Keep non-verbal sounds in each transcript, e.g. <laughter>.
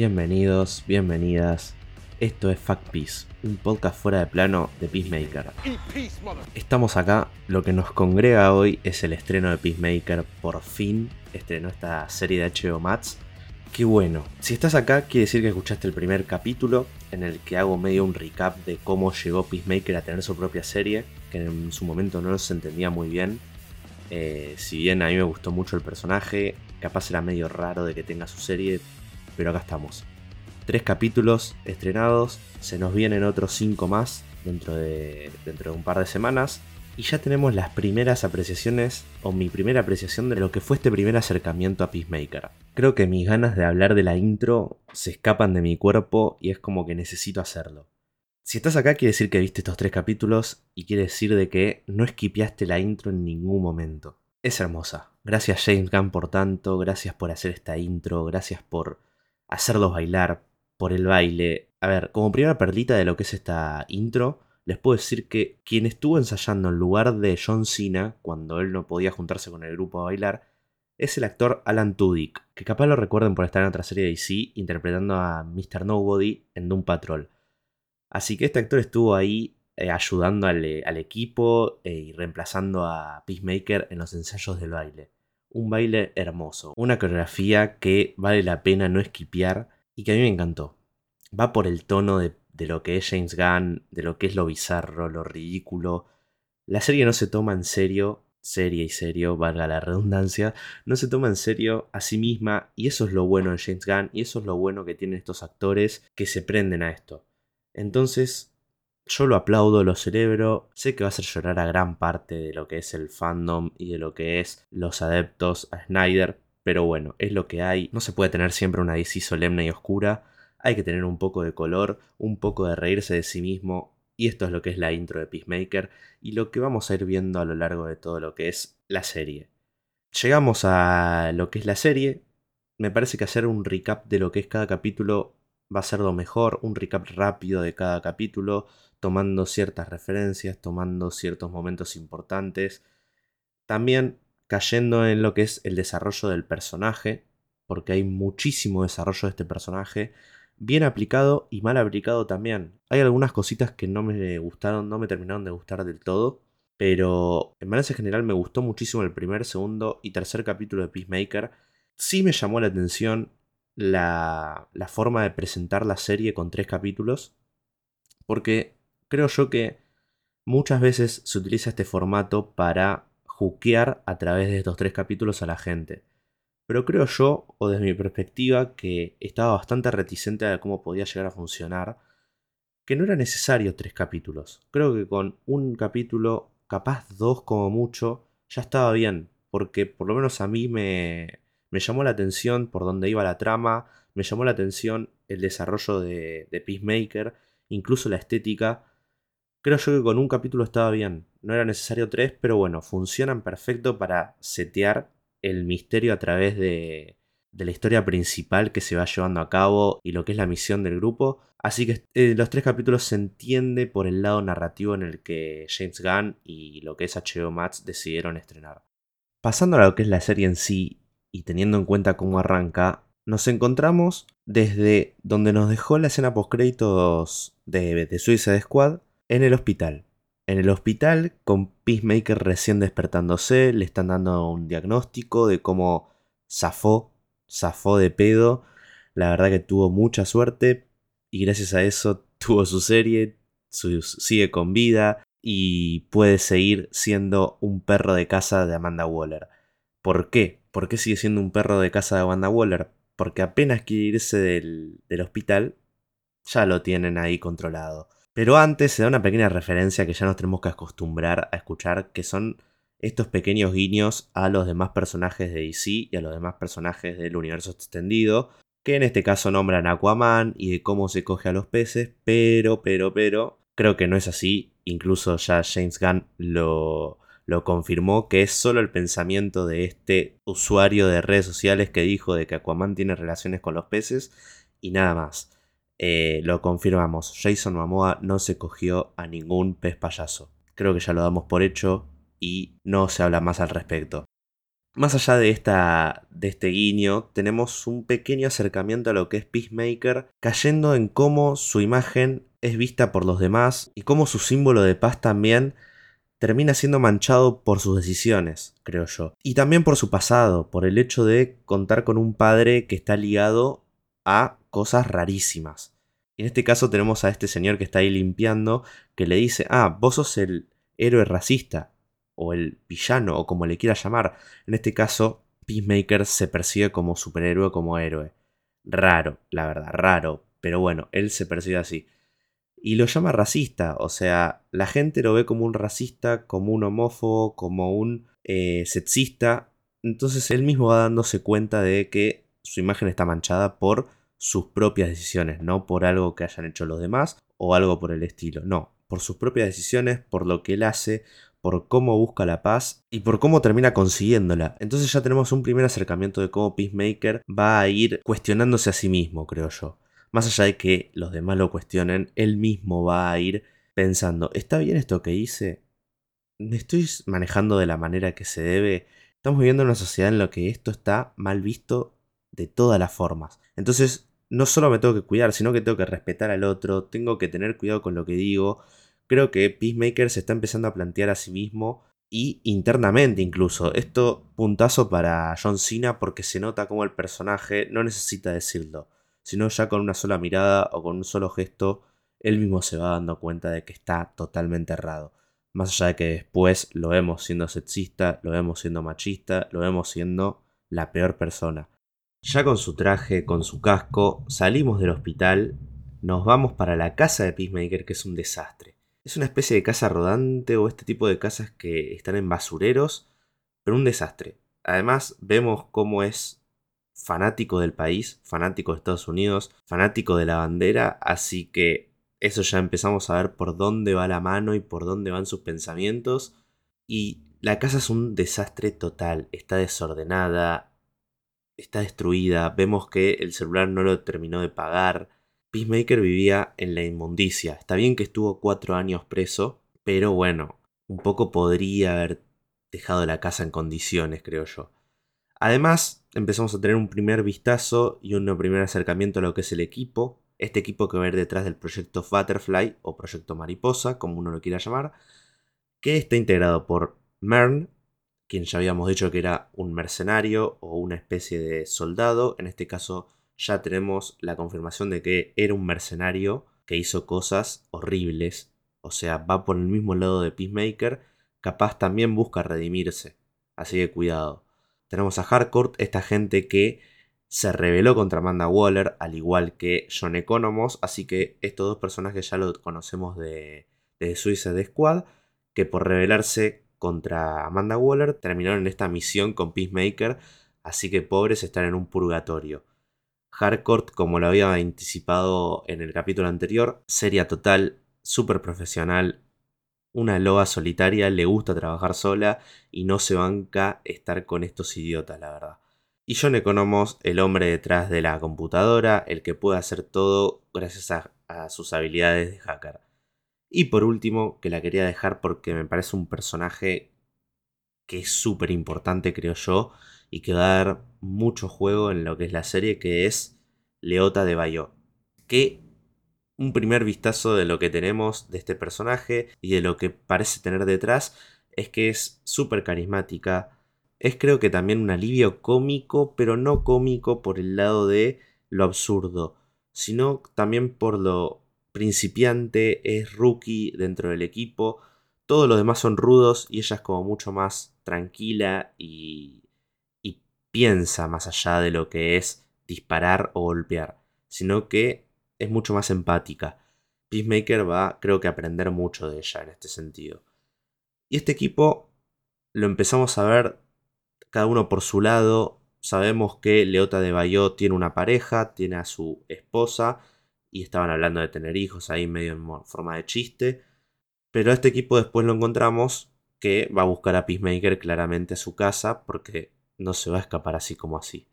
Bienvenidos, bienvenidas. Esto es Fuck Peace, un podcast fuera de plano de Peacemaker. Estamos acá, lo que nos congrega hoy es el estreno de Peacemaker. Por fin estrenó esta serie de HBO Max. Qué bueno. Si estás acá, quiere decir que escuchaste el primer capítulo, en el que hago medio un recap de cómo llegó Peacemaker a tener su propia serie, que en su momento no se entendía muy bien. Eh, si bien a mí me gustó mucho el personaje, capaz era medio raro de que tenga su serie, pero acá estamos. Tres capítulos estrenados, se nos vienen otros cinco más dentro de, un par de semanas. Y ya tenemos las primeras apreciaciones, o mi primera apreciación de lo que fue este primer acercamiento a Peacemaker. Creo que mis ganas de hablar de la intro se escapan de mi cuerpo y es como que necesito hacerlo. Si estás acá quiere decir que viste estos tres capítulos y quiere decir de que no esquipeaste la intro en ningún momento. Es hermosa. Gracias James Gunn por tanto, gracias por hacer esta intro, gracias por hacerlos bailar, por el baile. A ver, como primera perlita de lo que es esta intro, les puedo decir que quien estuvo ensayando en lugar de John Cena, cuando él no podía juntarse con el grupo a bailar, es el actor Alan Tudyk, que capaz lo recuerden por estar en otra serie de DC interpretando a Mr. Nobody en Doom Patrol. Así que este actor estuvo ahí eh, ayudando al, equipo eh, y reemplazando a Peacemaker en los ensayos del baile. Un baile hermoso, una coreografía que vale la pena no esquipear y que a mí me encantó. Va por el tono de, de lo que es James Gunn, de lo que es lo bizarro, lo ridículo. La serie no se toma en serio seria y serio, valga la redundancia, no se toma en serio a sí misma y eso es lo bueno de James Gunn y eso es lo bueno que tienen estos actores que se prenden a esto. Entonces, yo lo aplaudo, lo celebro, sé que va a hacer llorar a gran parte de lo que es el fandom y de lo que es los adeptos a Snyder, pero bueno, es lo que hay, no se puede tener siempre una DC solemne y oscura, hay que tener un poco de color, un poco de reírse de sí mismo y esto es lo que es la intro de Peacemaker y lo que vamos a ir viendo a lo largo de todo lo que es la serie. Llegamos a lo que es la serie. Me parece que hacer un recap de lo que es cada capítulo va a ser lo mejor, un recap rápido de cada capítulo, tomando ciertas referencias, tomando ciertos momentos importantes. También cayendo en lo que es el desarrollo del personaje, porque hay muchísimo desarrollo de este personaje bien aplicado y mal aplicado también. Hay algunas cositas que no me gustaron, no me terminaron de gustar del todo. Pero en balance general me gustó muchísimo el primer, segundo y tercer capítulo de Peacemaker. Sí me llamó la atención la, la forma de presentar la serie con tres capítulos. Porque creo yo que muchas veces se utiliza este formato para juquear a través de estos tres capítulos a la gente. Pero creo yo, o desde mi perspectiva, que estaba bastante reticente a cómo podía llegar a funcionar, que no era necesario tres capítulos. Creo que con un capítulo, capaz dos como mucho, ya estaba bien, porque por lo menos a mí me, me llamó la atención por dónde iba la trama, me llamó la atención el desarrollo de, de Peacemaker, incluso la estética. Creo yo que con un capítulo estaba bien. No era necesario tres, pero bueno, funcionan perfecto para setear el misterio a través de, la historia principal que se va llevando a cabo y lo que es la misión del grupo. Así que eh, los tres capítulos se entiende por el lado narrativo en el que James Gunn y lo que es HBO Max decidieron estrenar. Pasando a lo que es la serie en sí y teniendo en cuenta cómo arranca, nos encontramos desde donde nos dejó la escena post créditos de, de Suicide Squad en el hospital en el hospital con Peacemaker recién despertándose, le están dando un diagnóstico de cómo zafó, zafó de pedo. La verdad que tuvo mucha suerte y gracias a eso <laughs> tuvo su serie, sigue con vida y puede seguir siendo un perro de casa de Amanda Waller. ¿Por qué? ¿Por qué sigue siendo un perro de casa de Amanda Waller? Porque apenas quiere irse del, del hospital, ya lo tienen ahí controlado. Pero antes se da una pequeña referencia que ya nos tenemos que acostumbrar a escuchar, que son estos pequeños guiños a los demás personajes de DC y a los demás personajes del universo extendido, que en este caso nombran a Aquaman y de cómo se coge a los peces, pero, pero, pero, creo que no es así, incluso ya James Gunn lo, lo confirmó, que es solo el pensamiento de este usuario de redes sociales que dijo de que Aquaman tiene relaciones con los peces y nada más. Eh, lo confirmamos, Jason Momoa no se cogió a ningún pez payaso. Creo que ya lo damos por hecho y no se habla más al respecto. Más allá de, de este guiño, tenemos un pequeño acercamiento a lo que es Peacemaker, cayendo en cómo su imagen es vista por los demás y cómo su símbolo de paz también termina siendo manchado por sus decisiones, creo yo. Y también por su pasado, por el hecho de contar con un padre que está ligado a cosas rarísimas. En este caso tenemos a este señor que está ahí limpiando, que le dice, ah, vos sos el héroe racista, o el villano, o como le quiera llamar. En este caso, Peacemaker se percibe como superhéroe, como héroe. Raro, la verdad, raro, pero bueno, él se percibe así y lo llama racista. O sea, la gente lo ve como un racista, como un homófobo, como un eh, sexista. Entonces él mismo va dándose cuenta de que su imagen está manchada por sus propias decisiones, no por algo que hayan hecho los demás o algo por el estilo. No, por sus propias decisiones, por lo que él hace, por cómo busca la paz y por cómo termina consiguiéndola. Entonces ya tenemos un primer acercamiento de cómo Peacemaker va a ir cuestionándose a sí mismo, creo yo. Más allá de que los demás lo cuestionen, él mismo va a ir pensando, ¿está bien esto que hice? ¿Me estoy manejando de la manera que se debe? Estamos viviendo en una sociedad en la que esto está mal visto de todas las formas. Entonces, no solo me tengo que cuidar, sino que tengo que respetar al otro, tengo que tener cuidado con lo que digo. Creo que Peacemaker se está empezando a plantear a sí mismo y internamente incluso. Esto puntazo para John Cena porque se nota como el personaje no necesita decirlo sino ya con una sola mirada o con un solo gesto, él mismo se va dando cuenta de que está totalmente errado. Más allá de que después lo vemos siendo sexista, lo vemos siendo machista, lo vemos siendo la peor persona. Ya con su traje, con su casco, salimos del hospital, nos vamos para la casa de Peacemaker, que es un desastre. Es una especie de casa rodante o este tipo de casas que están en basureros, pero un desastre. Además, vemos cómo es fanático del país, fanático de Estados Unidos, fanático de la bandera, así que eso ya empezamos a ver por dónde va la mano y por dónde van sus pensamientos. Y la casa es un desastre total, está desordenada, está destruida, vemos que el celular no lo terminó de pagar. Peacemaker vivía en la inmundicia, está bien que estuvo cuatro años preso, pero bueno, un poco podría haber dejado la casa en condiciones, creo yo. Además, empezamos a tener un primer vistazo y un primer acercamiento a lo que es el equipo. Este equipo que va a ir detrás del proyecto Butterfly o proyecto Mariposa, como uno lo quiera llamar, que está integrado por Mern, quien ya habíamos dicho que era un mercenario o una especie de soldado. En este caso ya tenemos la confirmación de que era un mercenario que hizo cosas horribles. O sea, va por el mismo lado de Peacemaker. Capaz también busca redimirse. Así que cuidado. Tenemos a Harcourt, esta gente que se rebeló contra Amanda Waller, al igual que John Economos, así que estos dos personajes ya lo conocemos de, de Suicide Squad, que por rebelarse contra Amanda Waller terminaron esta misión con Peacemaker, así que pobres están en un purgatorio. Harcourt, como lo había anticipado en el capítulo anterior, seria total, súper profesional, una loba solitaria, le gusta trabajar sola y no se banca estar con estos idiotas, la verdad. Y John Economos, el hombre detrás de la computadora, el que puede hacer todo gracias a, a sus habilidades de hacker. Y por último, que la quería dejar porque me parece un personaje que es súper importante, creo yo, y que va a dar mucho juego en lo que es la serie, que es Leota de Bayo. Que un primer vistazo de lo que tenemos de este personaje y de lo que parece tener detrás es que es súper carismática. Es creo que también un alivio cómico, pero no cómico por el lado de lo absurdo, sino también por lo principiante, es rookie dentro del equipo. Todos los demás son rudos y ella es como mucho más tranquila y, piensa más allá de lo que es disparar o golpear, sino que es mucho más empática. Peacemaker va, creo que, a aprender mucho de ella en este sentido. Y este equipo lo empezamos a ver cada uno por su lado. Sabemos que Leota de Bayo tiene una pareja, tiene a su esposa y estaban hablando de tener hijos ahí medio en forma de chiste. Pero este equipo después lo encontramos que va a buscar a Peacemaker claramente a su casa porque no se va a escapar así como así.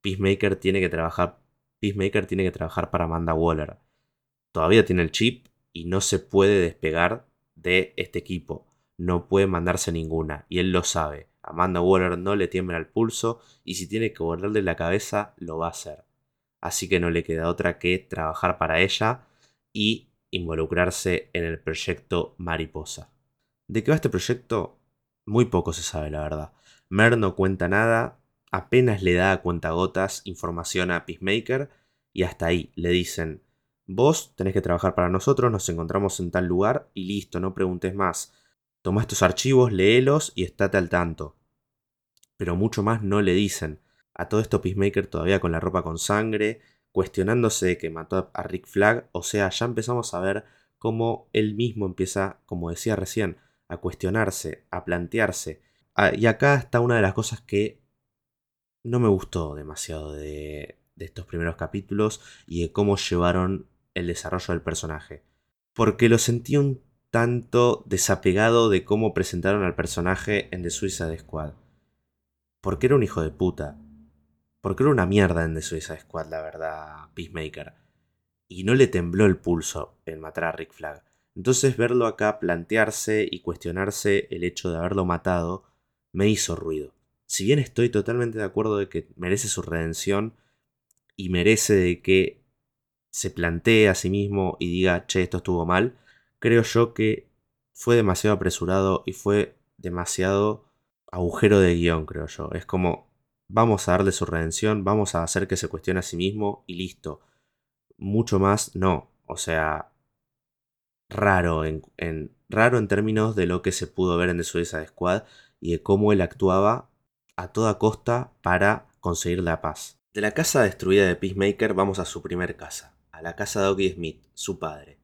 Peacemaker tiene que trabajar Peacemaker tiene que trabajar para Amanda Waller. Todavía tiene el chip y no se puede despegar de este equipo. No puede mandarse ninguna y él lo sabe. Amanda Waller no le tiembla el pulso y si tiene que borrarle la cabeza, lo va a hacer. Así que no le queda otra que trabajar para ella y involucrarse en el proyecto Mariposa. ¿De qué va este proyecto? Muy poco se sabe, la verdad. Mer no cuenta nada, apenas le da a cuentagotas información a Peacemaker y hasta ahí le dicen, vos tenés que trabajar para nosotros, nos encontramos en tal lugar y listo, no preguntes más. Toma estos archivos, léelos y estate al tanto. Pero mucho más no le dicen. A todo esto Peacemaker todavía con la ropa con sangre, cuestionándose que mató a Rick Flag, o sea, ya empezamos a ver cómo él mismo empieza, como decía recién, a cuestionarse, a plantearse. Ah, y acá está una de las cosas que no me gustó demasiado de, de estos primeros capítulos y de cómo llevaron el desarrollo del personaje. Porque lo sentí un tanto desapegado de cómo presentaron al personaje en The Suicide Squad. Porque era un hijo de puta. Porque era una mierda en The Suicide Squad, la verdad, Peacemaker. Y no le tembló el pulso en matar a Rick Flag. Entonces verlo acá plantearse y cuestionarse el hecho de haberlo matado me hizo ruido. Si bien estoy totalmente de acuerdo de que merece su redención y merece de que se plantee a sí mismo y diga, che, esto estuvo mal, creo yo que fue demasiado apresurado y fue demasiado agujero de guion, creo yo. Es como, vamos a darle su redención, vamos a hacer que se cuestione a sí mismo y listo. Mucho más, no. O sea, raro en, raro en términos de lo que se pudo ver en The Suicide Squad y de cómo él actuaba a toda costa para conseguir la paz. De la casa destruida de Peacemaker vamos a su primer casa, a la casa de Oggy Smith, su padre.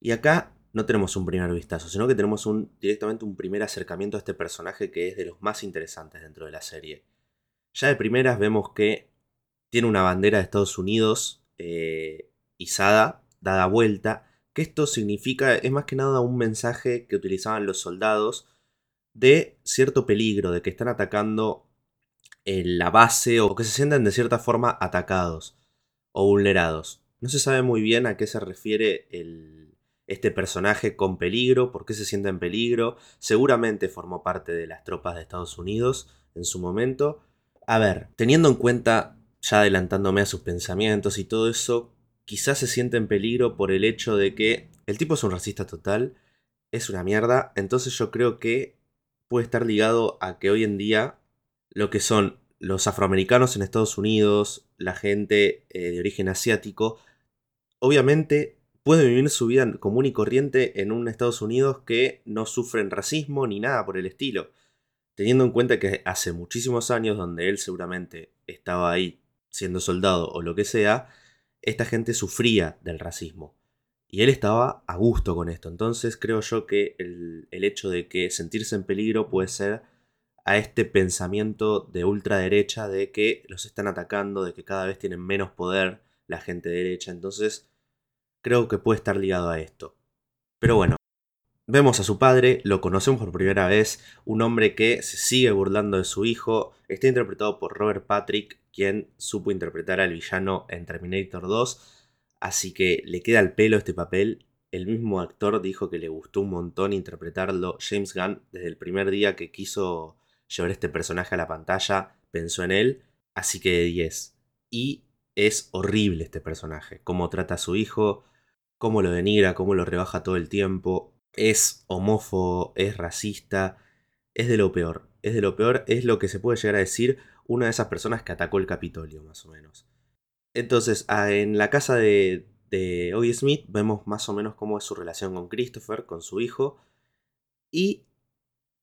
Y acá no tenemos un primer vistazo, sino que tenemos directamente un primer acercamiento a este personaje que es de los más interesantes dentro de la serie. Ya de primeras vemos que tiene una bandera de Estados Unidos eh, izada, dada vuelta, que esto significa, es más que nada un mensaje que utilizaban los soldados de cierto peligro, de que están atacando en la base o que se sienten de cierta forma atacados o vulnerados. No se sabe muy bien a qué se refiere este personaje con peligro, por qué se siente en peligro. Seguramente formó parte de las tropas de Estados Unidos en su momento. A ver, teniendo en cuenta, ya adelantándome a sus pensamientos y todo eso, quizás se siente en peligro por el hecho de que el tipo es un racista total, es una mierda, entonces yo creo que puede estar ligado a que hoy en día lo que son los afroamericanos en Estados Unidos, la gente eh, de origen asiático, obviamente pueden vivir su vida común y corriente en un Estados Unidos que no sufren racismo ni nada por el estilo. Teniendo en cuenta que hace muchísimos años donde él seguramente estaba ahí siendo soldado o lo que sea, esta gente sufría del racismo. Y él estaba a gusto con esto. Entonces creo yo que el, hecho de que sentirse en peligro puede ser a este pensamiento de ultraderecha de que los están atacando, de que cada vez tienen menos poder la gente derecha. Entonces creo que puede estar ligado a esto. Pero bueno, vemos a su padre, lo conocemos por primera vez, un hombre que se sigue burlando de su hijo, está interpretado por Robert Patrick, quien supo interpretar al villano en Terminator 2, así que le queda al pelo este papel. El mismo actor dijo que le gustó un montón interpretarlo. James Gunn, desde el primer día que quiso llevar este personaje a la pantalla, pensó en él, así que 10. Y es horrible este personaje, cómo trata a su hijo, cómo lo denigra, cómo lo rebaja todo el tiempo. Es homófobo, es racista, es de lo peor. Es de lo peor, es lo que se puede llegar a decir una de esas personas que atacó el Capitolio, más o menos. Entonces, en la casa de, de Smith vemos más o menos cómo es su relación con Christopher, con su hijo. Y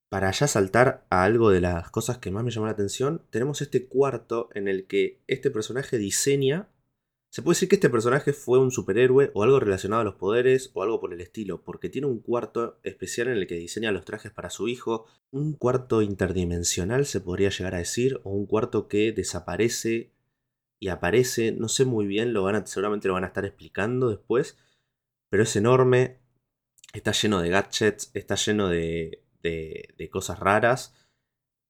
para ya saltar a algo de las cosas que más me llamó la atención, tenemos este cuarto en el que este personaje diseña se puede decir que este personaje fue un superhéroe o algo relacionado a los poderes o algo por el estilo, porque tiene un cuarto especial en el que diseña los trajes para su hijo, un cuarto interdimensional se podría llegar a decir, o un cuarto que desaparece y aparece, no sé muy bien, lo van a, seguramente lo van a estar explicando después, pero es enorme, está lleno de gadgets, está lleno de, cosas raras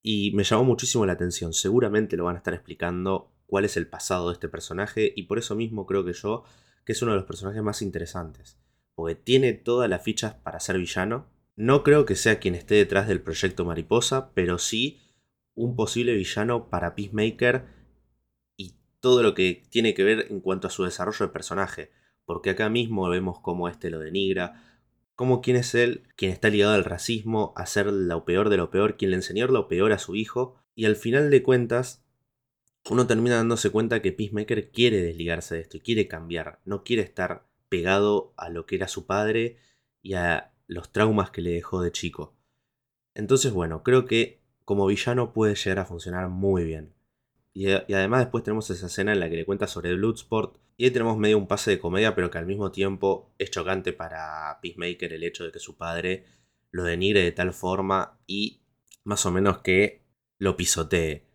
y me llamó muchísimo la atención, seguramente lo van a estar explicando cuál es el pasado de este personaje y por eso mismo creo que yo que es uno de los personajes más interesantes, porque tiene todas las fichas para ser villano. No creo que sea quien esté detrás del proyecto Mariposa, pero sí un posible villano para Peacemaker y todo lo que tiene que ver en cuanto a su desarrollo de personaje. Porque acá mismo vemos cómo este lo denigra, cómo quién es él, quien está ligado al racismo, a ser lo peor de lo peor, quien le enseñó lo peor a su hijo. Y al final de cuentas, uno termina dándose cuenta que Peacemaker quiere desligarse de esto y quiere cambiar, no quiere estar pegado a lo que era su padre y a los traumas que le dejó de chico. Entonces, bueno, creo que como villano puede llegar a funcionar muy bien. Y, además después tenemos esa escena en la que le cuenta sobre Bloodsport. Y ahí tenemos medio un pase de comedia, pero que al mismo tiempo es chocante para Peacemaker el hecho de que su padre lo denigre de tal forma y más o menos que lo pisotee.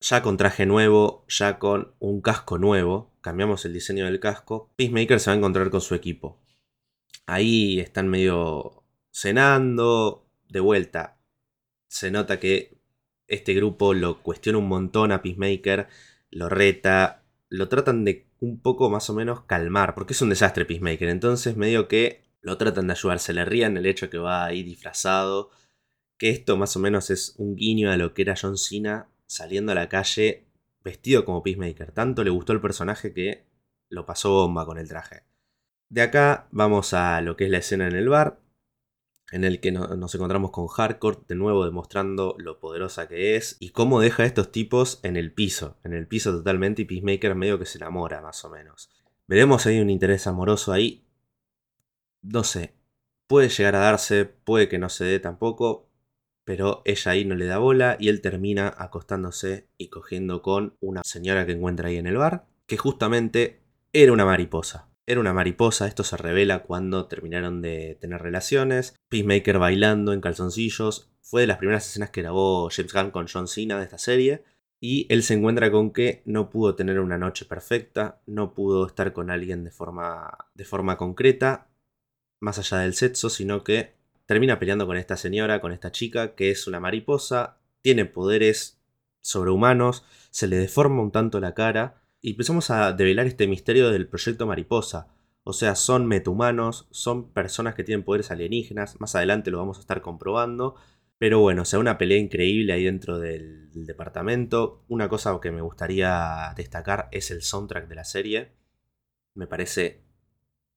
Ya con traje nuevo, ya con un casco nuevo, cambiamos el diseño del casco, Peacemaker se va a encontrar con su equipo. Ahí están medio cenando, de vuelta. Se nota que este grupo lo cuestiona un montón a Peacemaker, lo reta, lo tratan de un poco más o menos calmar, porque es un desastre Peacemaker, entonces medio que lo tratan de ayudar, se le rían el hecho que va ahí disfrazado, que esto más o menos es un guiño a lo que era John Cena saliendo a la calle vestido como Peacemaker. Tanto le gustó el personaje que lo pasó bomba con el traje. De acá vamos a lo que es la escena en el bar, en el que nos encontramos con Hardcore, de nuevo demostrando lo poderosa que es y cómo deja a estos tipos en el piso, en el piso totalmente y Peacemaker medio que se enamora más o menos. Veremos ahí un interés amoroso ahí. No sé, puede llegar a darse, puede que no se dé tampoco, pero ella ahí no le da bola y él termina acostándose y cogiendo con una señora que encuentra ahí en el bar, que justamente era una mariposa. Era una mariposa, esto se revela cuando terminaron de tener relaciones. Peacemaker bailando en calzoncillos. Fue de las primeras escenas que grabó James Gunn con John Cena de esta serie. Y él se encuentra con que no pudo tener una noche perfecta, no pudo estar con alguien de forma, de forma concreta, más allá del sexo, sino que termina peleando con esta señora, con esta chica, que es una mariposa, tiene poderes sobrehumanos, se le deforma un tanto la cara, y empezamos a develar este misterio del proyecto mariposa. O sea, son metahumanos, son personas que tienen poderes alienígenas, más adelante lo vamos a estar comprobando. Pero bueno, o sea, una pelea increíble ahí dentro del, departamento. Una cosa que me gustaría destacar es el soundtrack de la serie. Me parece,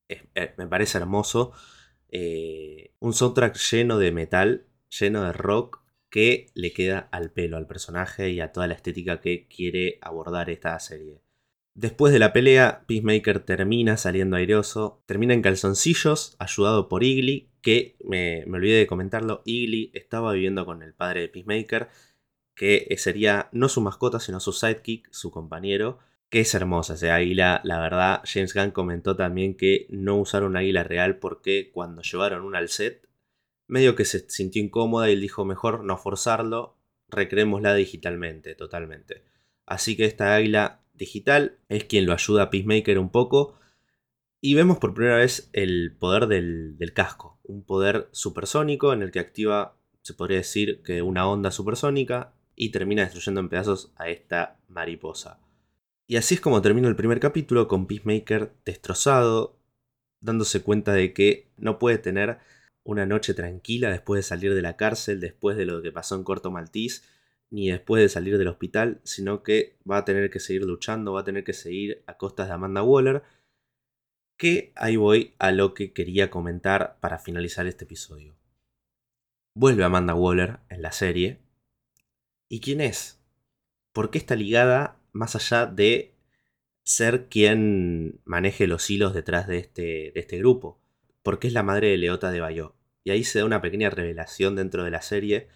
eh, me parece hermoso. Eh, un soundtrack lleno de metal, lleno de rock, que le queda al pelo al personaje y a toda la estética que quiere abordar esta serie. Después de la pelea, Peacemaker termina saliendo airoso, termina en calzoncillos, ayudado por Igly, que me, me olvidé de comentarlo, Igly estaba viviendo con el padre de Peacemaker, que sería no su mascota, sino su sidekick, su compañero, que es hermosa esa águila. La verdad, James Gunn comentó también que no usaron águila real porque cuando llevaron una al set, medio que se sintió incómoda y él dijo mejor no forzarlo, recreémosla digitalmente, totalmente. Así que esta águila digital es quien lo ayuda a Peacemaker un poco. Y vemos por primera vez el poder del, del casco, un poder supersónico en el que activa, se podría decir, que una onda supersónica y termina destruyendo en pedazos a esta mariposa. Y así es como termina el primer capítulo con Peacemaker destrozado, dándose cuenta de que no puede tener una noche tranquila después de salir de la cárcel, después de lo que pasó en Corto Maltís, ni después de salir del hospital, sino que va a tener que seguir luchando, va a tener que seguir a costas de Amanda Waller, que ahí voy a lo que quería comentar para finalizar este episodio. Vuelve Amanda Waller en la serie. ¿Y quién es? ¿Por qué está ligada más allá de ser quien maneje los hilos detrás de este, de este grupo, porque es la madre de Leota de Bayó. Y ahí se da una pequeña revelación dentro de la serie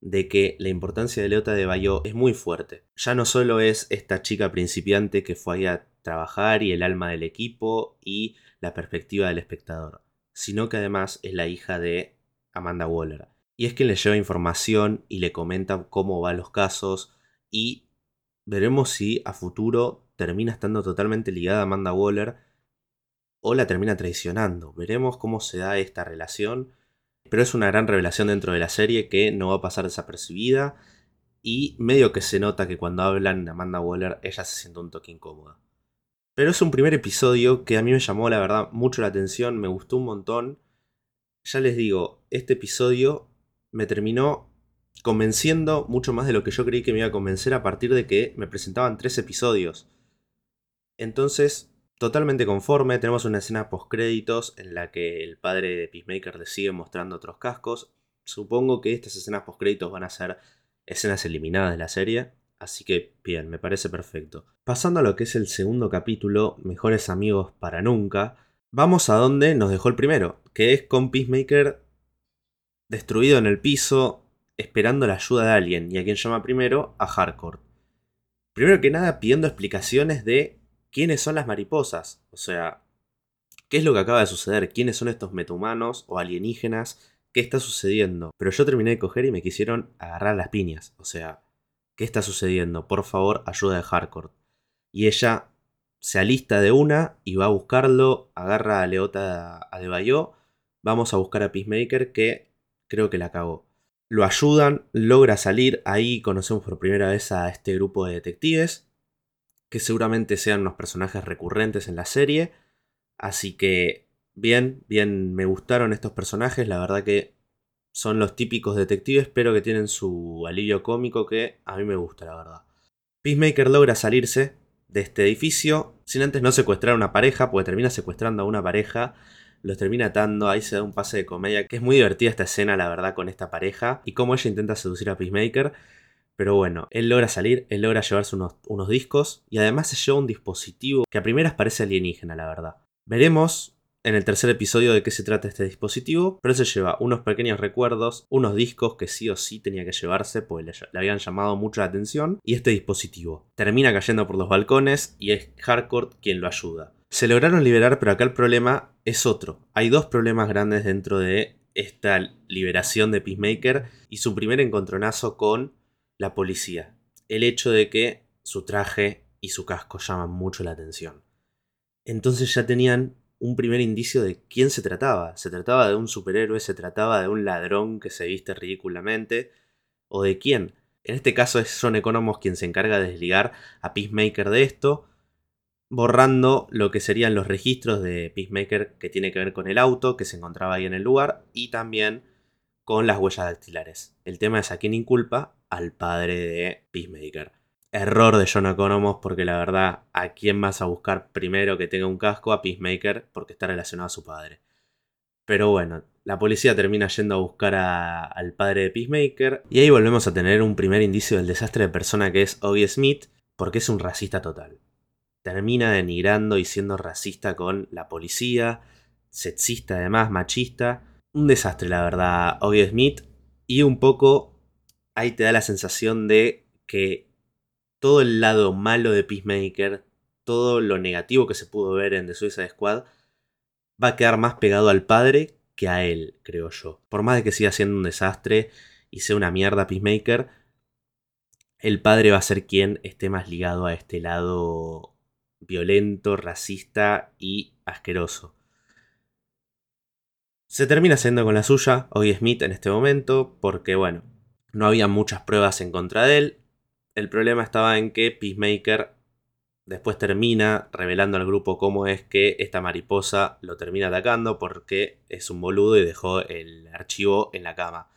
de que la importancia de Leota de Bayó es muy fuerte. Ya no solo es esta chica principiante que fue ahí a trabajar y el alma del equipo y la perspectiva del espectador, sino que además es la hija de Amanda Waller. Y es quien le lleva información y le comenta cómo van los casos y Veremos si a futuro termina estando totalmente ligada a Amanda Waller o la termina traicionando. Veremos cómo se da esta relación. Pero es una gran revelación dentro de la serie que no va a pasar desapercibida. Y medio que se nota que cuando hablan de Amanda Waller ella se siente un toque incómoda. Pero es un primer episodio que a mí me llamó la verdad mucho la atención, me gustó un montón. Ya les digo, este episodio me terminó convenciendo mucho más de lo que yo creí que me iba a convencer a partir de que me presentaban tres episodios. Entonces, totalmente conforme, tenemos una escena post créditos en la que el padre de Peacemaker le sigue mostrando otros cascos. Supongo que estas escenas post créditos van a ser escenas eliminadas de la serie, así que bien, me parece perfecto. Pasando a lo que es el segundo capítulo, Mejores amigos para nunca, vamos a donde nos dejó el primero, que es con Peacemaker destruido en el piso, esperando la ayuda de alguien, y a quien llama primero a Hardcore. Primero que nada pidiendo explicaciones de quiénes son las mariposas, o sea, qué es lo que acaba de suceder, quiénes son estos metahumanos o alienígenas, qué está sucediendo. Pero yo terminé de coger y me quisieron agarrar las piñas, o sea, ¿qué está sucediendo? Por favor, ayuda de Hardcore. Y ella se alista de una y va a buscarlo, agarra a Leota a Bayo, vamos a buscar a Peacemaker que creo que la cagó. Lo ayudan, logra salir, ahí conocemos por primera vez a este grupo de detectives, que seguramente sean unos personajes recurrentes en la serie, así que bien, bien, me gustaron estos personajes, la verdad que son los típicos detectives, pero que tienen su alivio cómico que a mí me gusta, la verdad. Peacemaker logra salirse, de este edificio sin antes no secuestrar a una pareja, porque termina secuestrando a una pareja, los termina atando, ahí se da un pase de comedia, que es muy divertida esta escena, la verdad, con esta pareja, y cómo ella intenta seducir a Peacemaker. Pero bueno, él logra salir, él logra llevarse unos, unos discos, y además se lleva un dispositivo que a primeras parece alienígena, la verdad. Veremos en el tercer episodio de qué se trata este dispositivo, pero se lleva unos pequeños recuerdos, unos discos que sí o sí tenía que llevarse, pues le, habían llamado mucho la atención, y este dispositivo. Termina cayendo por los balcones y es Hardcore quien lo ayuda. Se lograron liberar, pero acá el problema es otro. Hay dos problemas grandes dentro de esta liberación de Peacemaker y su primer encontronazo con la policía. El hecho de que su traje y su casco llaman mucho la atención. Entonces ya tenían un primer indicio de quién se trataba. Se trataba de un superhéroe, se trataba de un ladrón que se viste ridículamente, o de quién. En este caso es John Economos quien se encarga de desligar a Peacemaker de esto, borrando lo que serían los registros de Peacemaker que tiene que ver con el auto que se encontraba ahí en el lugar y también con las huellas dactilares. El tema es a quién inculpa al padre de Peacemaker. Error de John Economos porque la verdad, ¿a quién vas a buscar primero que tenga un casco? A Peacemaker porque está relacionado a su padre. Pero bueno, la policía termina yendo a buscar al padre de Peacemaker y ahí volvemos a tener un primer indicio del desastre de persona que es Oggy Smith porque es un racista total. Termina denigrando y siendo racista con la policía, sexista además, machista. Un desastre la verdad, Oggy Smith. Y un poco ahí te da la sensación de que todo el lado malo de Peacemaker, todo lo negativo que se pudo ver en The Suicide Squad, va a quedar más pegado al padre que a él, creo yo. Por más de que siga siendo un desastre y sea una mierda Peacemaker, el padre va a ser quien esté más ligado a este lado violento, racista y asqueroso. Se termina haciendo con la suya, hoy Smith en este momento, porque bueno, no había muchas pruebas en contra de él, el problema estaba en que Peacemaker después termina revelando al grupo cómo es que esta mariposa lo termina atacando porque es un boludo y dejó el archivo en la cama.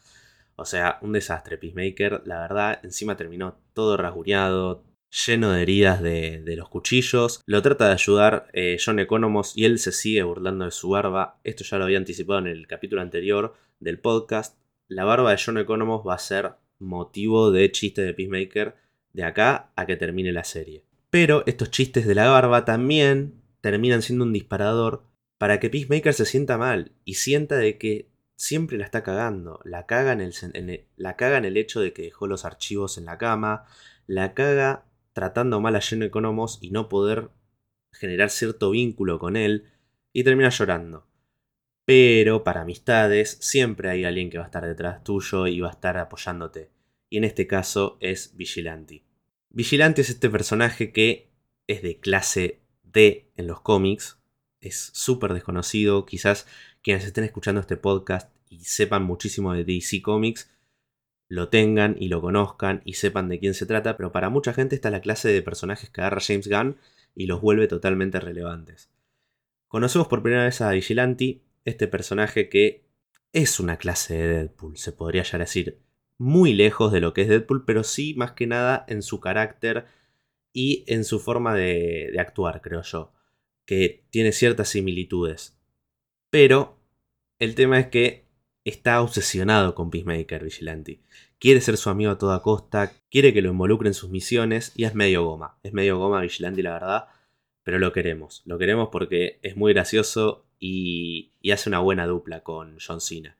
O sea, un desastre. Peacemaker, la verdad, encima terminó todo rasguñado, lleno de heridas de, los cuchillos. Lo trata de ayudar eh, John Economos y él se sigue burlando de su barba. Esto ya lo había anticipado en el capítulo anterior del podcast. La barba de John Economos va a ser motivo de chiste de Peacemaker de acá a que termine la serie. Pero estos chistes de la barba también terminan siendo un disparador para que Peacemaker se sienta mal y sienta de que siempre la está cagando. La caga en el, la caga en el hecho de que dejó los archivos en la cama, la caga tratando mal a Geno Economos y no poder generar cierto vínculo con él y termina llorando. Pero para amistades siempre hay alguien que va a estar detrás tuyo y va a estar apoyándote y en este caso es Vigilante. Vigilante es este personaje que es de clase D en los cómics, es súper desconocido, quizás quienes estén escuchando este podcast y sepan muchísimo de DC Comics, lo tengan y lo conozcan y sepan de quién se trata, pero para mucha gente está la clase de personajes que agarra James Gunn y los vuelve totalmente relevantes. Conocemos por primera vez a Vigilante, este personaje que es una clase de Deadpool, se podría ya decir muy lejos de lo que es Deadpool, pero sí más que nada en su carácter y en su forma de, de actuar, creo yo, que tiene ciertas similitudes. Pero el tema es que está obsesionado con Peacemaker Vigilante. Quiere ser su amigo a toda costa, quiere que lo involucre en sus misiones y es medio goma. Es medio goma Vigilante, la verdad, pero lo queremos. Lo queremos porque es muy gracioso y, hace una buena dupla con John Cena.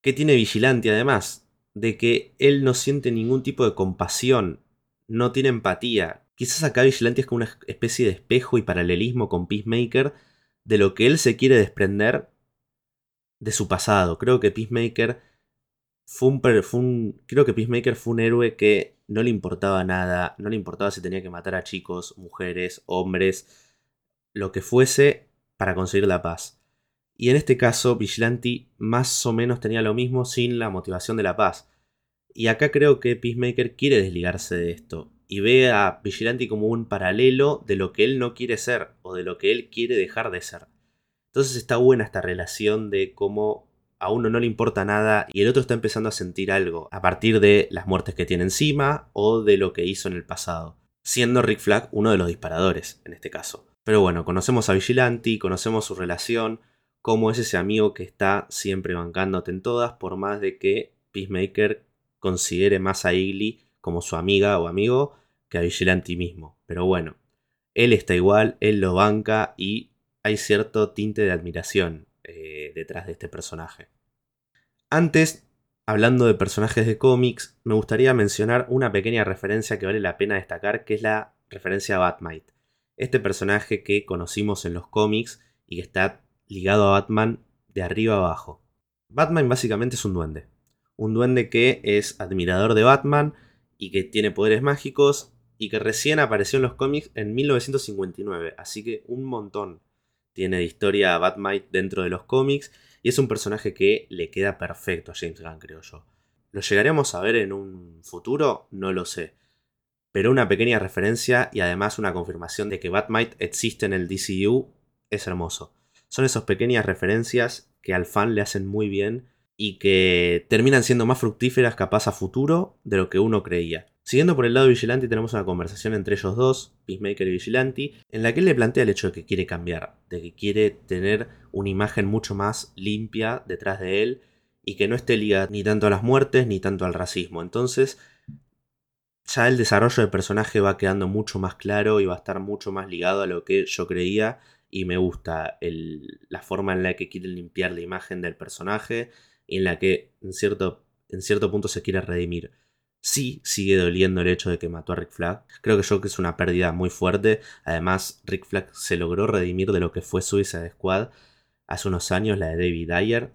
¿Qué tiene Vigilante además? De que él no siente ningún tipo de compasión, no tiene empatía. Quizás acá Vigilante es como una especie de espejo y paralelismo con Peacemaker de lo que él se quiere desprender de su pasado. Creo que Peacemaker fue un, creo que Peacemaker fue un héroe que no le importaba nada, no le importaba si tenía que matar a chicos, mujeres, hombres, lo que fuese para conseguir la paz. Y en este caso, Vigilante más o menos tenía lo mismo sin la motivación de la paz. Y acá creo que Peacemaker quiere desligarse de esto y ve a Vigilante como un paralelo de lo que él no quiere ser o de lo que él quiere dejar de ser. Entonces está buena esta relación de cómo a uno no le importa nada y el otro está empezando a sentir algo a partir de las muertes que tiene encima o de lo que hizo en el pasado, siendo Rick Flag uno de los disparadores en este caso. Pero bueno, conocemos a Vigilante, conocemos su relación, cómo es ese amigo que está siempre bancándote en todas, por más de que Peacemaker considere más a Igly como su amiga o amigo que a Vigilante mismo. Pero bueno, él está igual, él lo banca y hay cierto tinte de admiración eh, detrás de este personaje. Antes, hablando de personajes de cómics, me gustaría mencionar una pequeña referencia que vale la pena destacar, que es la referencia a Batmite. Este personaje que conocimos en los cómics y que está ligado a Batman de arriba a abajo. Batman básicamente es un duende. Un duende que es admirador de Batman y que tiene poderes mágicos y que recién apareció en los cómics en 1959, así que un montón tiene historia a Batmite dentro de los cómics y es un personaje que le queda perfecto a James Gunn, creo yo. ¿Lo llegaremos a ver en un futuro? No lo sé. Pero una pequeña referencia y además una confirmación de que Batmite existe en el DCU es hermoso. Son esas pequeñas referencias que al fan le hacen muy bien y que terminan siendo más fructíferas capaz a futuro de lo que uno creía. Siguiendo por el lado Vigilante tenemos una conversación entre ellos dos, Peacemaker y Vigilante, en la que él le plantea el hecho de que quiere cambiar, de que quiere tener una imagen mucho más limpia detrás de él y que no esté ligada ni tanto a las muertes ni tanto al racismo. Entonces, ya el desarrollo del personaje va quedando mucho más claro y va a estar mucho más ligado a lo que yo creía y me gusta la forma en la que quiere limpiar la imagen del personaje y en la que en cierto, en cierto punto se quiere redimir. Sí, sigue doliendo el hecho de que mató a Rick Flag. Creo que yo que es una pérdida muy fuerte. Además, Rick Flag se logró redimir de lo que fue Suicide Squad hace unos años, la de David Ayer,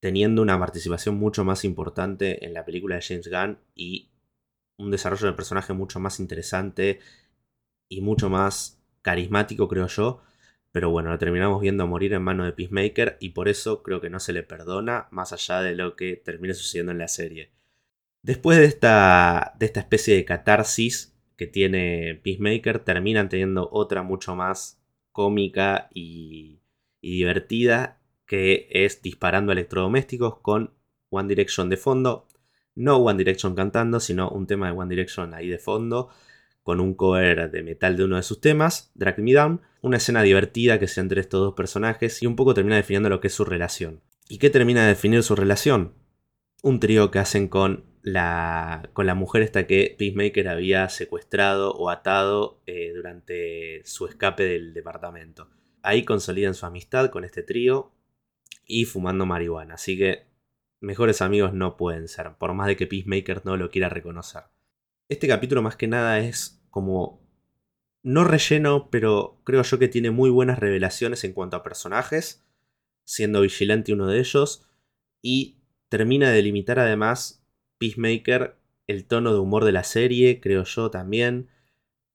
teniendo una participación mucho más importante en la película de James Gunn y un desarrollo del personaje mucho más interesante y mucho más carismático, creo yo. Pero bueno, lo terminamos viendo morir en mano de Peacemaker y por eso creo que no se le perdona más allá de lo que termine sucediendo en la serie. Después de esta, de esta especie de catarsis que tiene Peacemaker, terminan teniendo otra mucho más cómica y, y divertida, que es disparando electrodomésticos con One Direction de fondo. No One Direction cantando, sino un tema de One Direction ahí de fondo con un cover de metal de uno de sus temas, Drag Me Down, una escena divertida que se entre estos dos personajes y un poco termina definiendo lo que es su relación. ¿Y qué termina de definir su relación? Un trío que hacen con la, con la mujer esta que Peacemaker había secuestrado o atado eh, durante su escape del departamento. Ahí consolidan su amistad con este trío y fumando marihuana. Así que mejores amigos no pueden ser, por más de que Peacemaker no lo quiera reconocer. Este capítulo más que nada es como... No relleno, pero creo yo que tiene muy buenas revelaciones en cuanto a personajes, siendo Vigilante uno de ellos, y termina de delimitar además Peacemaker el tono de humor de la serie, creo yo también,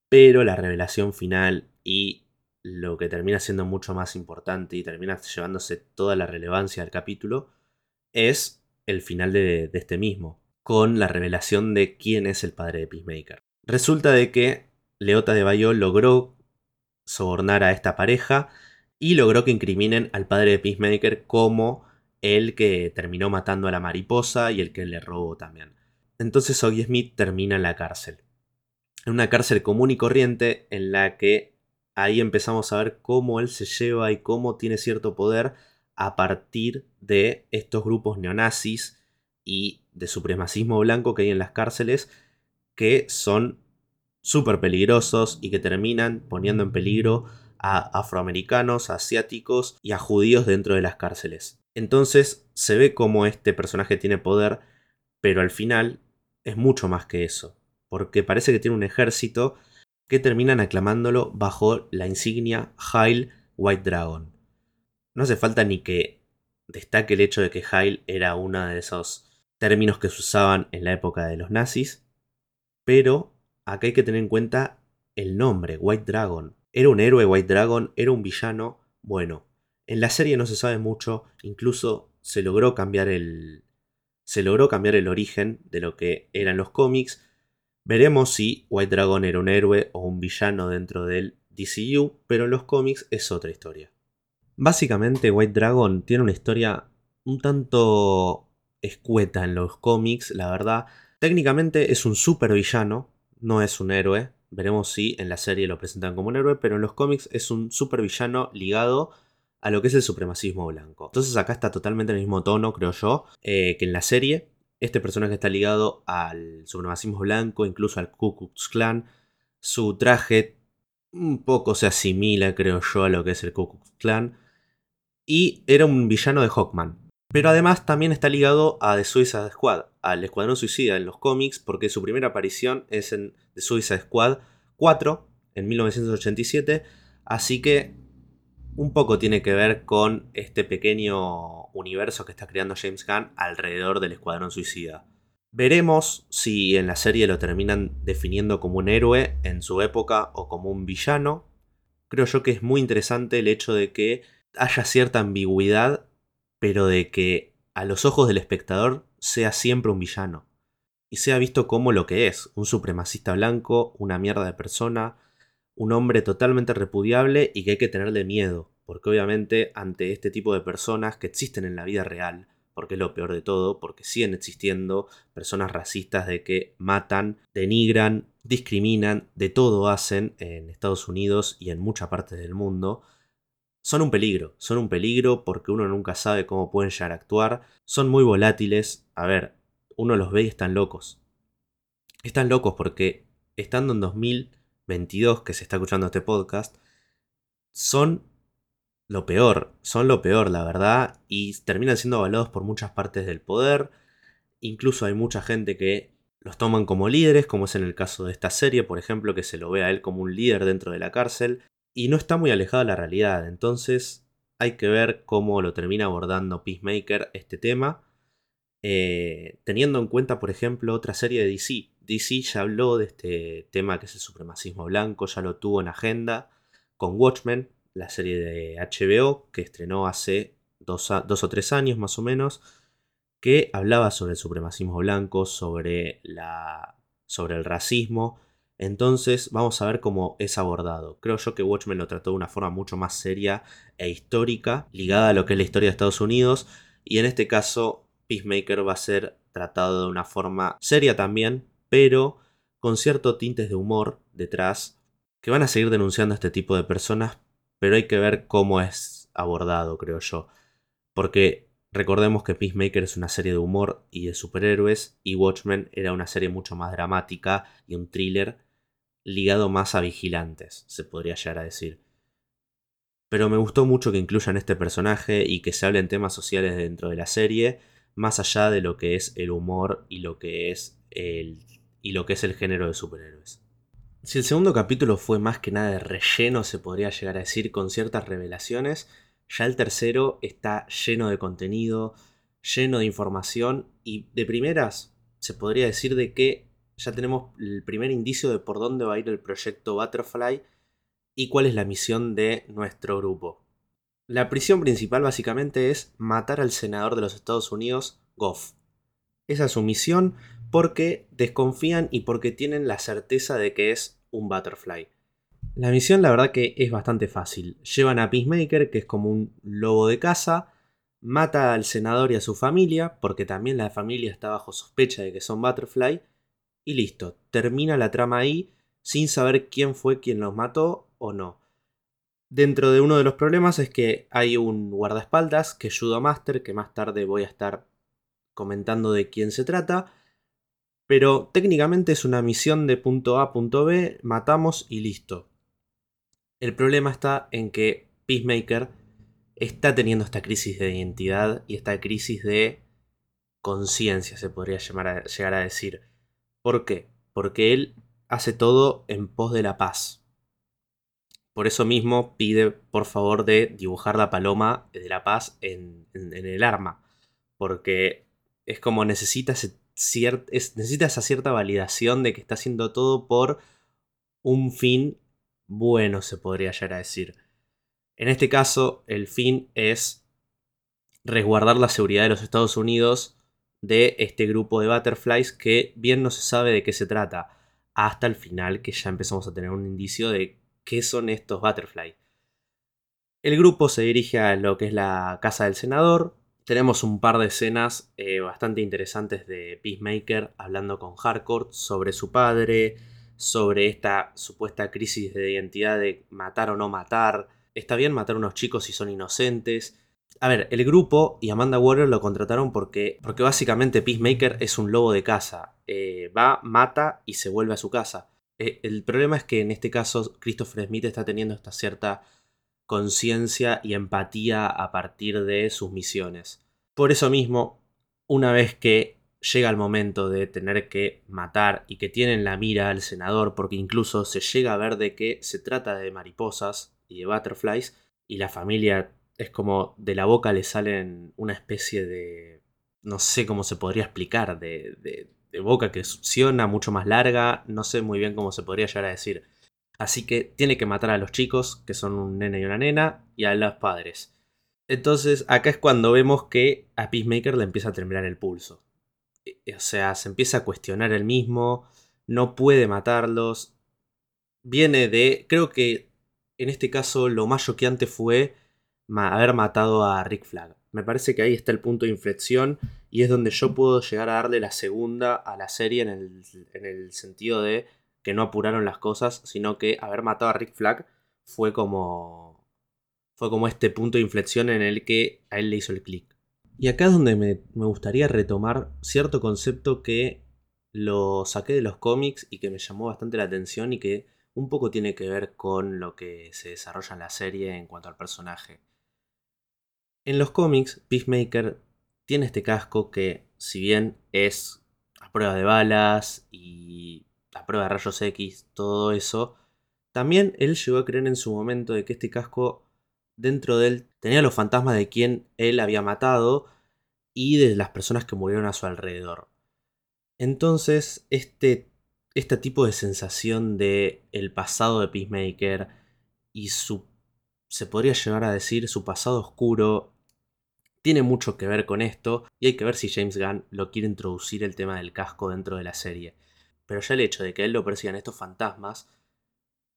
pero la revelación final y lo que termina siendo mucho más importante y termina llevándose toda la relevancia del capítulo es el final de, de este mismo con la revelación de quién es el padre de Peacemaker. Resulta de que Leota de Bayo logró sobornar a esta pareja y logró que incriminen al padre de Peacemaker como el que terminó matando a la mariposa y el que le robó también. Entonces Oggy Smith termina en la cárcel. En una cárcel común y corriente en la que ahí empezamos a ver cómo él se lleva y cómo tiene cierto poder a partir de estos grupos neonazis y de supremacismo blanco que hay en las cárceles que son súper peligrosos y que terminan poniendo en peligro a afroamericanos, asiáticos y a judíos dentro de las cárceles. Entonces se ve como este personaje tiene poder, pero al final es mucho más que eso, porque parece que tiene un ejército que terminan aclamándolo bajo la insignia Hail White Dragon. No hace falta ni que destaque el hecho de que Hail era uno de esos términos que se usaban en la época de los nazis, pero acá hay que tener en cuenta el nombre, White Dragon. ¿Era un héroe White Dragon? ¿Era un villano? Bueno, en la serie no se sabe mucho, incluso se logró cambiar el. Se logró cambiar el origen de lo que eran los cómics. Veremos si White Dragon era un héroe o un villano dentro del DCU, pero en los cómics es otra historia. Básicamente, White Dragon tiene una historia un tanto escueta en los cómics, la verdad. Técnicamente es un super villano, no es un héroe. Veremos si en la serie lo presentan como un héroe, pero en los cómics es un supervillano ligado a lo que es el supremacismo blanco. Entonces acá está totalmente en el mismo tono, creo yo, eh, que en la serie. Este personaje está ligado al supremacismo blanco, incluso al Ku Klux Klan. Su traje un poco se asimila, creo yo, a lo que es el Ku Klux Klan. Y era un villano de Hawkman. Pero además también está ligado a The Suicide Squad, al Escuadrón Suicida en los cómics, porque su primera aparición es en The Suicide Squad 4, en 1987, así que un poco tiene que ver con este pequeño universo que está creando James Gunn alrededor del Escuadrón Suicida. Veremos si en la serie lo terminan definiendo como un héroe en su época o como un villano. Creo yo que es muy interesante el hecho de que haya cierta ambigüedad pero de que a los ojos del espectador sea siempre un villano y sea visto como lo que es, un supremacista blanco, una mierda de persona, un hombre totalmente repudiable y que hay que tenerle miedo, porque obviamente ante este tipo de personas que existen en la vida real, porque es lo peor de todo, porque siguen existiendo personas racistas de que matan, denigran, discriminan, de todo hacen en Estados Unidos y en muchas partes del mundo, son un peligro, son un peligro porque uno nunca sabe cómo pueden llegar a actuar, son muy volátiles, a ver, uno los ve y están locos. Están locos porque estando en 2022 que se está escuchando este podcast, son lo peor, son lo peor, la verdad, y terminan siendo avalados por muchas partes del poder. Incluso hay mucha gente que los toman como líderes, como es en el caso de esta serie, por ejemplo, que se lo ve a él como un líder dentro de la cárcel, y no está muy alejado de la realidad. Entonces hay que ver cómo lo termina abordando Peacemaker este tema. Eh, teniendo en cuenta, por ejemplo, otra serie de DC. DC ya habló de este tema que es el supremacismo blanco, ya lo tuvo en agenda con Watchmen, la serie de HBO que estrenó hace dos, o tres años más o menos, que hablaba sobre el supremacismo blanco, sobre, la, sobre el racismo entonces vamos a ver cómo es abordado. Creo yo que Watchmen lo trató de una forma mucho más seria e histórica, ligada a lo que es la historia de Estados Unidos. Y en este caso, Peacemaker va a ser tratado de una forma seria también, pero con ciertos tintes de humor detrás, que van a seguir denunciando a este tipo de personas, pero hay que ver cómo es abordado, creo yo. Porque recordemos que Peacemaker es una serie de humor y de superhéroes, y Watchmen era una serie mucho más dramática y un thriller ligado más a vigilantes, se podría llegar a decir. Pero me gustó mucho que incluyan este personaje y que se hablen temas sociales dentro de la serie, más allá de lo que es el humor y lo que es el, y lo que es el género de superhéroes. Si el segundo capítulo fue más que nada de relleno, se podría llegar a decir, con ciertas revelaciones, ya el tercero está lleno de contenido, lleno de información y de primeras se podría decir de que ya tenemos el primer indicio de por dónde va a ir el proyecto Butterfly y cuál es la misión de nuestro grupo. La prisión principal básicamente es matar al senador de los Estados Unidos, Goff. Esa es su misión porque desconfían y porque tienen la certeza de que es un Butterfly. La misión la verdad que es bastante fácil. Llevan a Peacemaker, que es como un lobo de casa, mata al senador y a su familia, porque también la familia está bajo sospecha de que son Butterfly, y listo, termina la trama ahí sin saber quién fue quien los mató o no. Dentro de uno de los problemas es que hay un guardaespaldas que es Judo Master, que más tarde voy a estar comentando de quién se trata, pero técnicamente es una misión de punto A a punto B, matamos y listo. El problema está en que Peacemaker está teniendo esta crisis de identidad y esta crisis de conciencia, se podría llegar a decir. ¿Por qué? Porque él hace todo en pos de la paz. Por eso mismo pide por favor de dibujar la paloma de la paz en, el arma. Porque es como necesita, necesita esa cierta validación de que está haciendo todo por un fin bueno, se podría llegar a decir. En este caso, el fin es resguardar la seguridad de los Estados Unidos de este grupo de butterflies que bien no se sabe de qué se trata. Hasta el final, que ya empezamos a tener un indicio de qué son estos butterflies. El grupo se dirige a lo que es la casa del senador. Tenemos un par de escenas eh, bastante interesantes de Peacemaker hablando con Harcourt sobre su padre, sobre esta supuesta crisis de identidad de matar o no matar. Está bien matar a unos chicos si son inocentes. A ver, el grupo y Amanda Waller lo contrataron porque, porque básicamente Peacemaker es un lobo de casa. Eh, va, mata y se vuelve a su casa. Eh, el problema es que en este caso Christopher Smith está teniendo esta cierta conciencia y empatía a partir de sus misiones. Por eso mismo, una vez que llega el momento de tener que matar y que tienen la mira al senador porque incluso se llega a ver de que se trata de mariposas y de butterflies y la familia es como de la boca le salen una especie de no sé cómo se podría explicar de, boca que succiona mucho más larga no sé muy bien cómo se podría llegar a decir así que tiene que matar a los chicos que son un nene y una nena y a los padres entonces acá es cuando vemos que a Peacemaker le empieza a temblar el pulso eh, o sea, se empieza a cuestionar el mismo, no puede matarlos. Viene de, creo que en este caso lo más choqueante fue haber matado a Rick Flag. Me parece que ahí está el punto de inflexión y es donde yo puedo llegar a darle la segunda a la serie en el, en el sentido de que no apuraron las cosas, sino que haber matado a Rick Flag fue como fue como este punto de inflexión en el que a él le hizo el clic. Y acá es donde me, gustaría retomar cierto concepto que lo saqué de los cómics y que me llamó bastante la atención y que un poco tiene que ver con lo que se desarrolla en la serie en cuanto al personaje. En los cómics, Peacemaker tiene este casco que, si bien es a prueba de balas y a prueba de rayos X, todo eso, también él llegó a creer en su momento de que este casco dentro de él tenía los fantasmas de quien él había matado y de las personas que murieron a su alrededor. Entonces, este, este tipo de sensación de el pasado de Peacemaker y su, se podría llegar a decir, su pasado oscuro, tiene mucho que ver con esto y hay que ver si James Gunn lo quiere introducir el tema del casco dentro de la serie. Pero ya el hecho de que él lo persigan estos fantasmas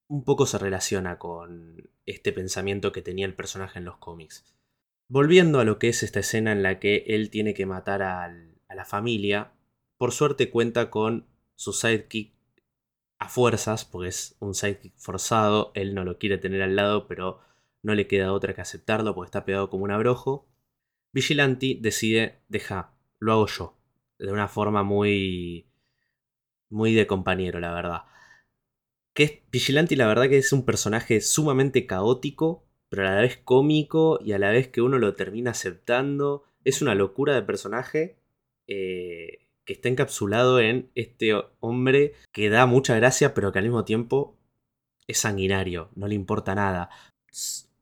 un poco se relaciona con este pensamiento que tenía el personaje en los cómics. Volviendo a lo que es esta escena en la que él tiene que matar a la familia, por suerte cuenta con su sidekick a fuerzas, porque es un sidekick forzado, él no lo quiere tener al lado, pero no le queda otra que aceptarlo porque está pegado como un abrojo. Vigilante decide, deja, lo hago yo, de una forma muy muy de compañero, la verdad que es Vigilante la verdad que es un personaje sumamente caótico, pero a la vez cómico y a la vez que uno lo termina aceptando. Es una locura de personaje eh, que está encapsulado en este hombre que da mucha gracia, pero que al mismo tiempo es sanguinario, no le importa nada.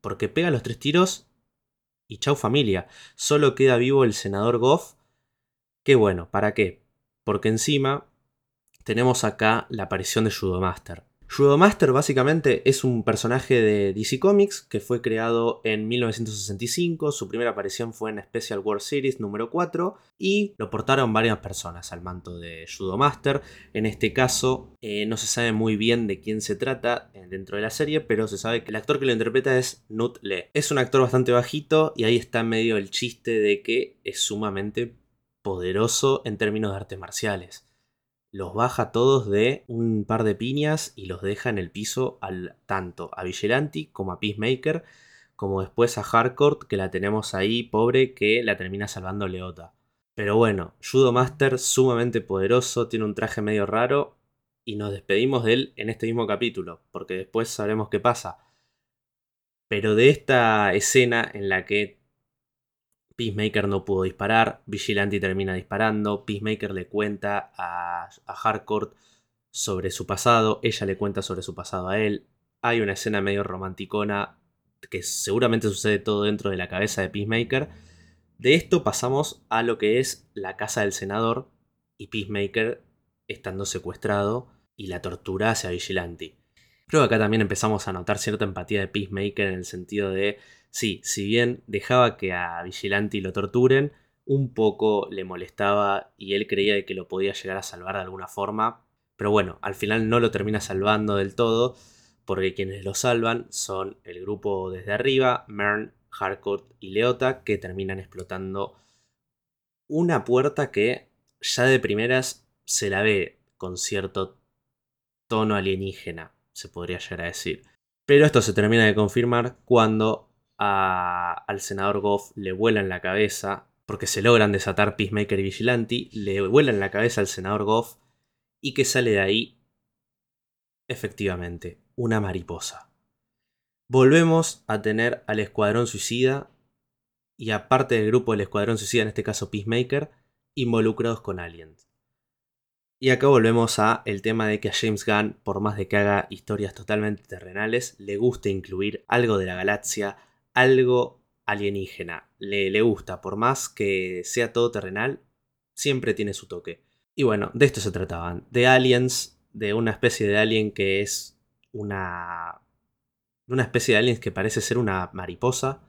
Porque pega los tres tiros y chau familia. Solo queda vivo el senador Goff. Que bueno, ¿para qué? Porque encima tenemos acá la aparición de Judomaster. Judomaster básicamente es un personaje de DC Comics que fue creado en 1965, su primera aparición fue en Special World Series número 4 y lo portaron varias personas al manto de Judomaster. En este caso eh, no se sabe muy bien de quién se trata eh, dentro de la serie, pero se sabe que el actor que lo interpreta es Nut Le. Es un actor bastante bajito y ahí está medio el chiste de que es sumamente poderoso en términos de artes marciales los baja todos de un par de piñas y los deja en el piso al, tanto a Vigilante como a Peacemaker, como después a Hardcore, que la tenemos ahí, pobre, que la termina salvando Leota. Pero bueno, Judo Master sumamente poderoso, tiene un traje medio raro y nos despedimos de él en este mismo capítulo, porque después sabremos qué pasa. Pero de esta escena en la que Peacemaker no pudo disparar, Vigilante termina disparando, Peacemaker le cuenta a, Harcourt sobre su pasado, ella le cuenta sobre su pasado a él, hay una escena medio romanticona que seguramente sucede todo dentro de la cabeza de Peacemaker. De esto pasamos a lo que es la casa del senador y Peacemaker estando secuestrado y la tortura hacia Vigilante. Creo que acá también empezamos a notar cierta empatía de Peacemaker en el sentido de Sí, si bien dejaba que a Vigilante lo torturen, un poco le molestaba y él creía que lo podía llegar a salvar de alguna forma. Pero bueno, al final no lo termina salvando del todo, porque quienes lo salvan son el grupo desde arriba, Mern, Harcourt y Leota, que terminan explotando una puerta que ya de primeras se la ve con cierto tono alienígena, se podría llegar a decir. Pero esto se termina de confirmar cuando al senador Goff le vuela en la cabeza, porque se logran desatar Peacemaker y Vigilante, le vuela en la cabeza al senador Goff y que sale de ahí, efectivamente, una mariposa. Volvemos a tener al Escuadrón Suicida y aparte del grupo del Escuadrón Suicida, en este caso Peacemaker, involucrados con aliens. Y acá volvemos a el tema de que a James Gunn, por más de que haga historias totalmente terrenales, le gusta incluir algo de la galaxia, algo alienígena. Le, le gusta, por más que sea todo terrenal, siempre tiene su toque. Y bueno, de esto se trataban. De aliens, de una especie de alien que es una... Una especie de aliens que parece ser una mariposa.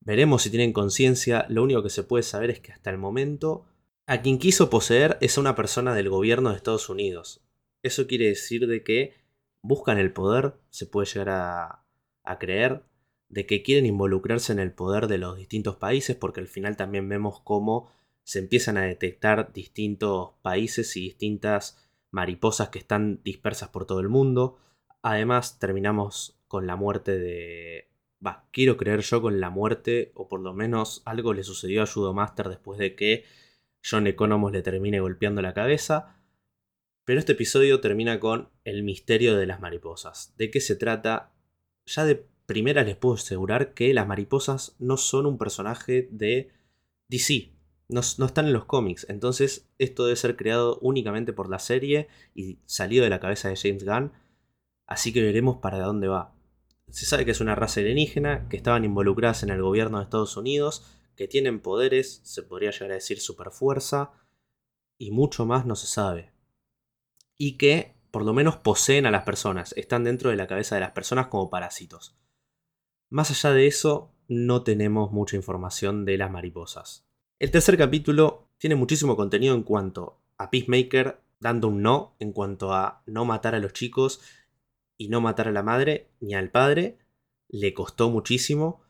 Veremos si tienen conciencia. Lo único que se puede saber es que hasta el momento a quien quiso poseer es a una persona del gobierno de Estados Unidos. Eso quiere decir de que buscan el poder, se puede llegar a, a creer, de que quieren involucrarse en el poder de los distintos países, porque al final también vemos cómo se empiezan a detectar distintos países y distintas mariposas que están dispersas por todo el mundo. Además, terminamos con la muerte de... Va, quiero creer yo con la muerte, o por lo menos algo le sucedió a Judomaster después de que John Economos le termine golpeando la cabeza. Pero este episodio termina con el misterio de las mariposas. ¿De qué se trata? Ya de primera les puedo asegurar que las mariposas no son un personaje de DC. No, están en los cómics. Entonces esto debe ser creado únicamente por la serie y salido de la cabeza de James Gunn. Así que veremos para dónde va. Se sabe que es una raza alienígena, que estaban involucradas en el gobierno de Estados Unidos, que tienen poderes, se podría llegar a decir superfuerza, y mucho más no se sabe. Y que por lo menos poseen a las personas, están dentro de la cabeza de las personas como parásitos. Más allá de eso, no tenemos mucha información de las mariposas. El tercer capítulo tiene muchísimo contenido en cuanto a Peacemaker dando un no, en cuanto a no matar a los chicos y no matar a la madre ni al padre. Le costó muchísimo.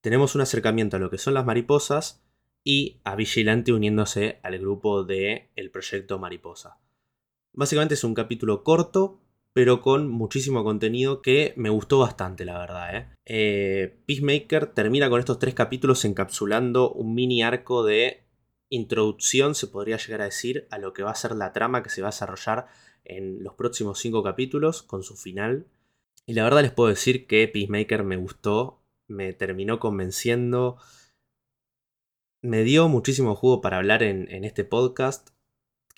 Tenemos un acercamiento a lo que son las mariposas y a Vigilante uniéndose al grupo de el proyecto Mariposa. Básicamente es un capítulo corto, pero con muchísimo contenido que me gustó bastante, la verdad. ¿eh? ¿eh? Peacemaker termina con estos tres capítulos encapsulando un mini arco de introducción, se podría llegar a decir, a lo que va a ser la trama que se va a desarrollar en los próximos cinco capítulos, con su final. Y la verdad les puedo decir que Peacemaker me gustó, me terminó convenciendo, me dio muchísimo jugo para hablar en, en este podcast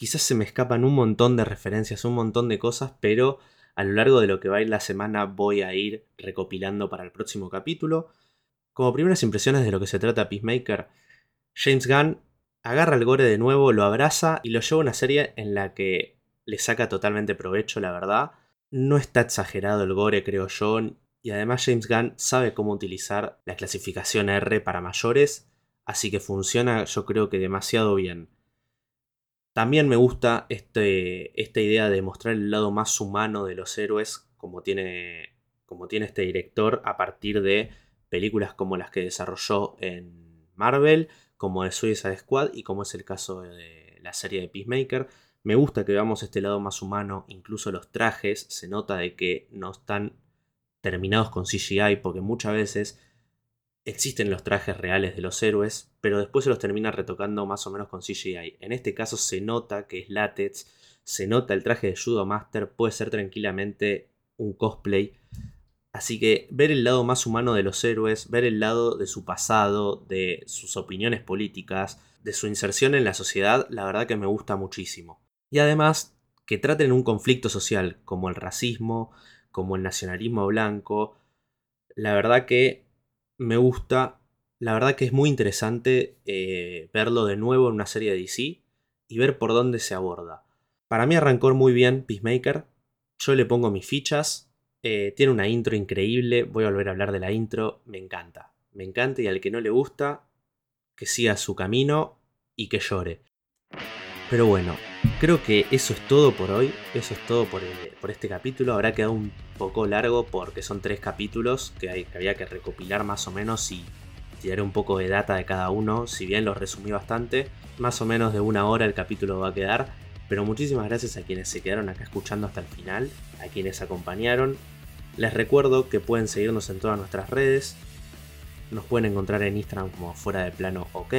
quizás se me escapan un montón de referencias, un montón de cosas, pero a lo largo de lo que va a ir la semana voy a ir recopilando para el próximo capítulo. Como primeras impresiones de lo que se trata Peacemaker, James Gunn agarra al gore de nuevo, lo abraza y lo lleva a una serie en la que le saca totalmente provecho, la verdad. No está exagerado el gore, creo yo, y además James Gunn sabe cómo utilizar la clasificación R para mayores, así que funciona yo creo que demasiado bien. También me gusta este, esta idea de mostrar el lado más humano de los héroes, como tiene, como tiene este director, a partir de películas como las que desarrolló en Marvel, como de Suicide Squad y como es el caso de la serie de Peacemaker. Me gusta que veamos este lado más humano, incluso los trajes, se nota de que no están terminados con CGI, porque muchas veces existen los trajes reales de los héroes, pero después se los termina retocando más o menos con CGI. En este caso se nota que es látex, se nota el traje de Judo Master, puede ser tranquilamente un cosplay. Así que ver el lado más humano de los héroes, ver el lado de su pasado, de sus opiniones políticas, de su inserción en la sociedad, la verdad que me gusta muchísimo. Y además que traten un conflicto social como el racismo, como el nacionalismo blanco, la verdad que me gusta. La verdad que es muy interesante eh, verlo de nuevo en una serie de DC y ver por dónde se aborda. Para mí arrancó muy bien Peacemaker. Yo le pongo mis fichas. Eh, tiene una intro increíble. Voy a volver a hablar de la intro. Me encanta. Me encanta y al que no le gusta, que siga su camino y que llore. Pero bueno, creo que eso es todo por hoy. Eso es todo por, este capítulo. Habrá quedado un poco largo porque son tres capítulos que, había que recopilar más o menos y tiraré un poco de data de cada uno. Si bien lo resumí bastante, más o menos de una hora el capítulo va a quedar. Pero muchísimas gracias a quienes se quedaron acá escuchando hasta el final, a quienes acompañaron. Les recuerdo que pueden seguirnos en todas nuestras redes. Nos pueden encontrar en Instagram como fuera de plano ok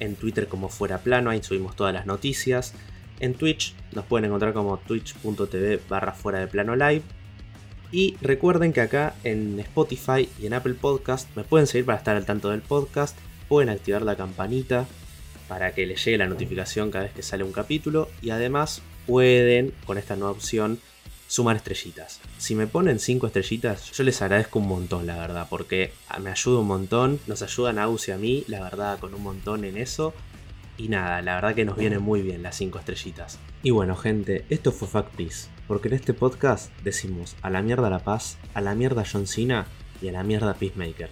en Twitter como Fuera Plano, ahí subimos todas las noticias. En Twitch nos pueden encontrar como twitch.tv barra fuera de plano live. Y recuerden que acá en Spotify y en Apple Podcast me pueden seguir para estar al tanto del podcast. Pueden activar la campanita para que les llegue la notificación cada vez que sale un capítulo. Y además pueden, con esta nueva opción, sumar estrellitas. Si me ponen 5 estrellitas, yo les agradezco un montón, la verdad, porque me ayuda un montón, nos ayudan a Agus y a mí, la verdad, con un montón en eso. Y nada, la verdad que nos viene muy bien las 5 estrellitas. Y bueno, gente, esto fue Fact Peace, porque en este podcast decimos a la mierda La Paz, a la mierda John Cena y a la mierda Peacemaker.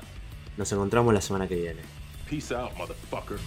Nos encontramos la semana que viene. Peace out, motherfucker.